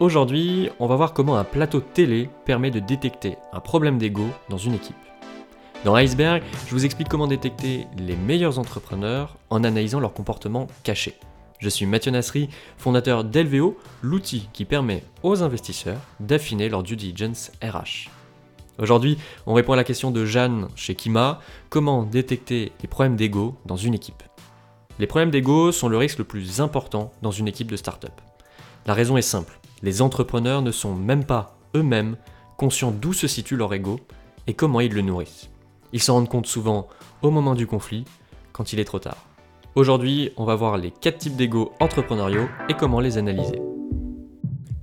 Aujourd'hui, on va voir comment un plateau télé permet de détecter un problème d'ego dans une équipe. Dans Iceberg, je vous explique comment détecter les meilleurs entrepreneurs en analysant leur comportement caché. Je suis Mathieu Nasri, fondateur d'Elveo, l'outil qui permet aux investisseurs d'affiner leur due diligence RH. Aujourd'hui, on répond à la question de Jeanne chez Kima, comment détecter les problèmes d'ego dans une équipe. Les problèmes d'ego sont le risque le plus important dans une équipe de start-up. La raison est simple, les entrepreneurs ne sont même pas eux-mêmes conscients d'où se situe leur ego et comment ils le nourrissent. Ils s'en rendent compte souvent au moment du conflit, quand il est trop tard. Aujourd'hui, on va voir les 4 types d'ego entrepreneuriaux et comment les analyser.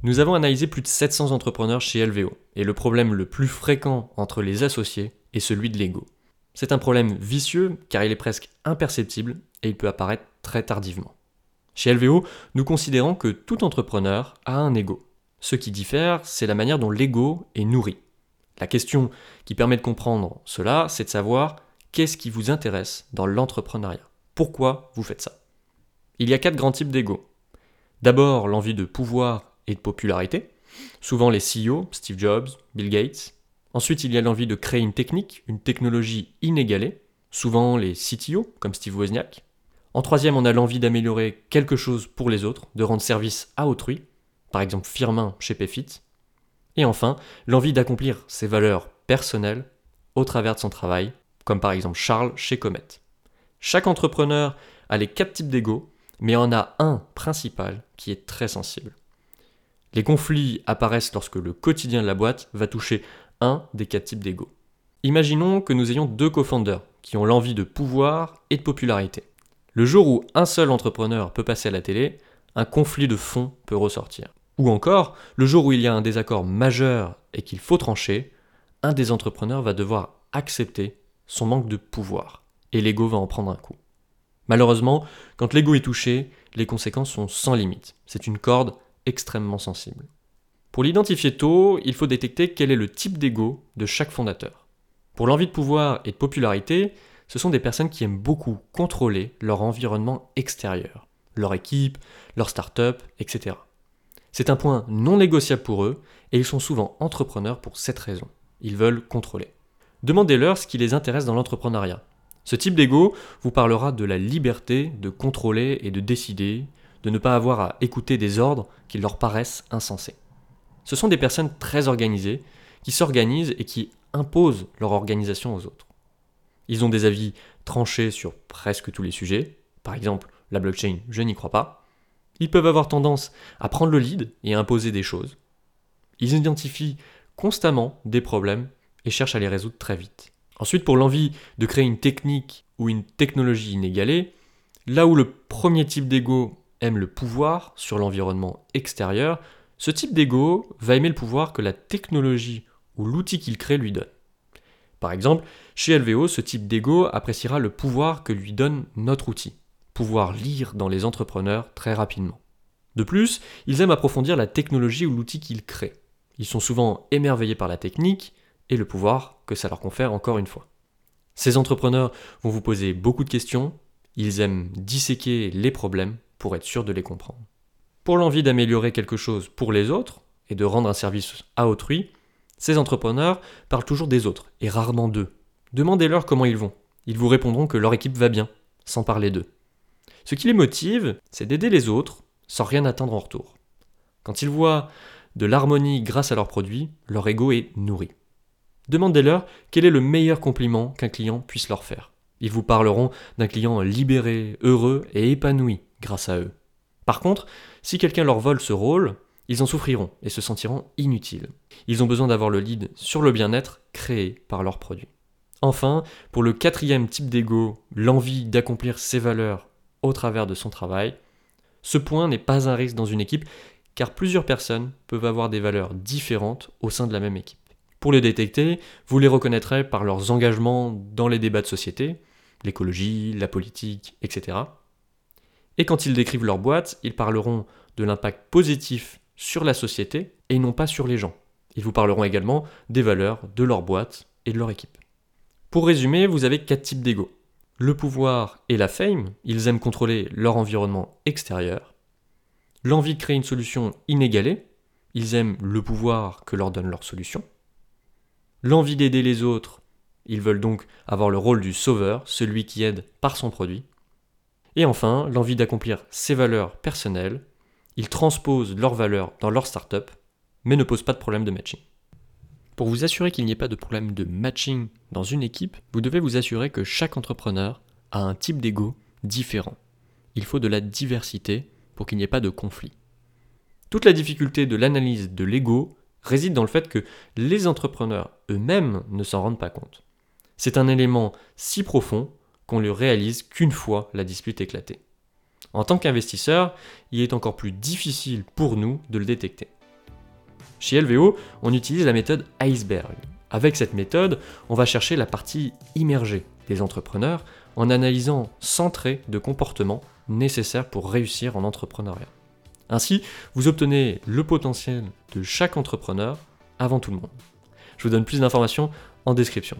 Nous avons analysé plus de 700 entrepreneurs chez LVO, et le problème le plus fréquent entre les associés est celui de l'ego. C'est un problème vicieux car il est presque imperceptible et il peut apparaître très tardivement. Chez LVO, nous considérons que tout entrepreneur a un ego. Ce qui diffère, c'est la manière dont l'ego est nourri. La question qui permet de comprendre cela, c'est de savoir qu'est-ce qui vous intéresse dans l'entrepreneuriat. Pourquoi vous faites ça? Il y a quatre grands types d'ego. D'abord, l'envie de pouvoir et de popularité. Souvent les CEO, Steve Jobs, Bill Gates. Ensuite, il y a l'envie de créer une technique, une technologie inégalée. Souvent les CTO, comme Steve Wozniak. En troisième, on a l'envie d'améliorer quelque chose pour les autres, de rendre service à autrui, par exemple Firmin chez Payfit. Et enfin, l'envie d'accomplir ses valeurs personnelles au travers de son travail, comme par exemple Charles chez Comet. Chaque entrepreneur a les quatre types d'ego, mais en a un principal qui est très sensible. Les conflits apparaissent lorsque le quotidien de la boîte va toucher un des quatre types d'ego. Imaginons que nous ayons deux co-founders qui ont l'envie de pouvoir et de popularité. Le jour où un seul entrepreneur peut passer à la télé, un conflit de fond peut ressortir. Ou encore, le jour où il y a un désaccord majeur et qu'il faut trancher, un des entrepreneurs va devoir accepter son manque de pouvoir. Et l'ego va en prendre un coup. Malheureusement, quand l'ego est touché, les conséquences sont sans limite. C'est une corde extrêmement sensible. Pour l'identifier tôt, il faut détecter quel est le type d'ego de chaque fondateur. Pour l'envie de pouvoir et de popularité, ce sont des personnes qui aiment beaucoup contrôler leur environnement extérieur, leur équipe, leur start-up, etc. C'est un point non négociable pour eux et ils sont souvent entrepreneurs pour cette raison. Ils veulent contrôler. Demandez-leur ce qui les intéresse dans l'entrepreneuriat. Ce type d'ego vous parlera de la liberté de contrôler et de décider, de ne pas avoir à écouter des ordres qui leur paraissent insensés. Ce sont des personnes très organisées, qui s'organisent et qui imposent leur organisation aux autres. Ils ont des avis tranchés sur presque tous les sujets. Par exemple, la blockchain, je n'y crois pas. Ils peuvent avoir tendance à prendre le lead et à imposer des choses. Ils identifient constamment des problèmes et cherchent à les résoudre très vite. Ensuite, pour l'envie de créer une technique ou une technologie inégalée, là où le premier type d'ego aime le pouvoir sur l'environnement extérieur, ce type d'ego va aimer le pouvoir que la technologie ou l'outil qu'il crée lui donne. Par exemple, chez LVO, ce type d'ego appréciera le pouvoir que lui donne notre outil, pouvoir lire dans les entrepreneurs très rapidement. De plus, ils aiment approfondir la technologie ou l'outil qu'ils créent. Ils sont souvent émerveillés par la technique et le pouvoir que ça leur confère encore une fois. Ces entrepreneurs vont vous poser beaucoup de questions, ils aiment disséquer les problèmes pour être sûrs de les comprendre. Pour l'envie d'améliorer quelque chose pour les autres et de rendre un service à autrui, ces entrepreneurs parlent toujours des autres et rarement d'eux. Demandez-leur comment ils vont. Ils vous répondront que leur équipe va bien, sans parler d'eux. Ce qui les motive, c'est d'aider les autres sans rien attendre en retour. Quand ils voient de l'harmonie grâce à leurs produits, leur ego est nourri. Demandez-leur quel est le meilleur compliment qu'un client puisse leur faire. Ils vous parleront d'un client libéré, heureux et épanoui grâce à eux. Par contre, si quelqu'un leur vole ce rôle, ils en souffriront et se sentiront inutiles. Ils ont besoin d'avoir le lead sur le bien-être créé par leurs produits. Enfin, pour le quatrième type d'ego, l'envie d'accomplir ses valeurs au travers de son travail, ce point n'est pas un risque dans une équipe car plusieurs personnes peuvent avoir des valeurs différentes au sein de la même équipe. Pour les détecter, vous les reconnaîtrez par leurs engagements dans les débats de société, l'écologie, la politique, etc. Et quand ils décrivent leur boîte, ils parleront de l'impact positif sur la société et non pas sur les gens. Ils vous parleront également des valeurs de leur boîte et de leur équipe. Pour résumer, vous avez quatre types d'ego. Le pouvoir et la fame, ils aiment contrôler leur environnement extérieur. L'envie de créer une solution inégalée, ils aiment le pouvoir que leur donne leur solution. L'envie d'aider les autres, ils veulent donc avoir le rôle du sauveur, celui qui aide par son produit. Et enfin, l'envie d'accomplir ses valeurs personnelles, ils transposent leurs valeurs dans leur startup, mais ne posent pas de problème de matching. Pour vous assurer qu'il n'y ait pas de problème de matching dans une équipe, vous devez vous assurer que chaque entrepreneur a un type d'ego différent. Il faut de la diversité pour qu'il n'y ait pas de conflit. Toute la difficulté de l'analyse de l'ego réside dans le fait que les entrepreneurs eux-mêmes ne s'en rendent pas compte. C'est un élément si profond qu'on le réalise qu'une fois la dispute éclatée. En tant qu'investisseur, il est encore plus difficile pour nous de le détecter. Chez LVO, on utilise la méthode iceberg. Avec cette méthode, on va chercher la partie immergée des entrepreneurs en analysant 100 traits de comportement nécessaires pour réussir en entrepreneuriat. Ainsi, vous obtenez le potentiel de chaque entrepreneur avant tout le monde. Je vous donne plus d'informations en description.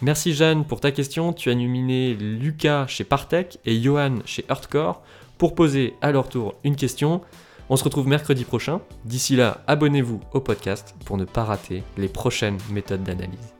Merci Jeanne pour ta question. Tu as nominé Lucas chez Partech et Johan chez Earthcore pour poser à leur tour une question. On se retrouve mercredi prochain. D'ici là, abonnez-vous au podcast pour ne pas rater les prochaines méthodes d'analyse.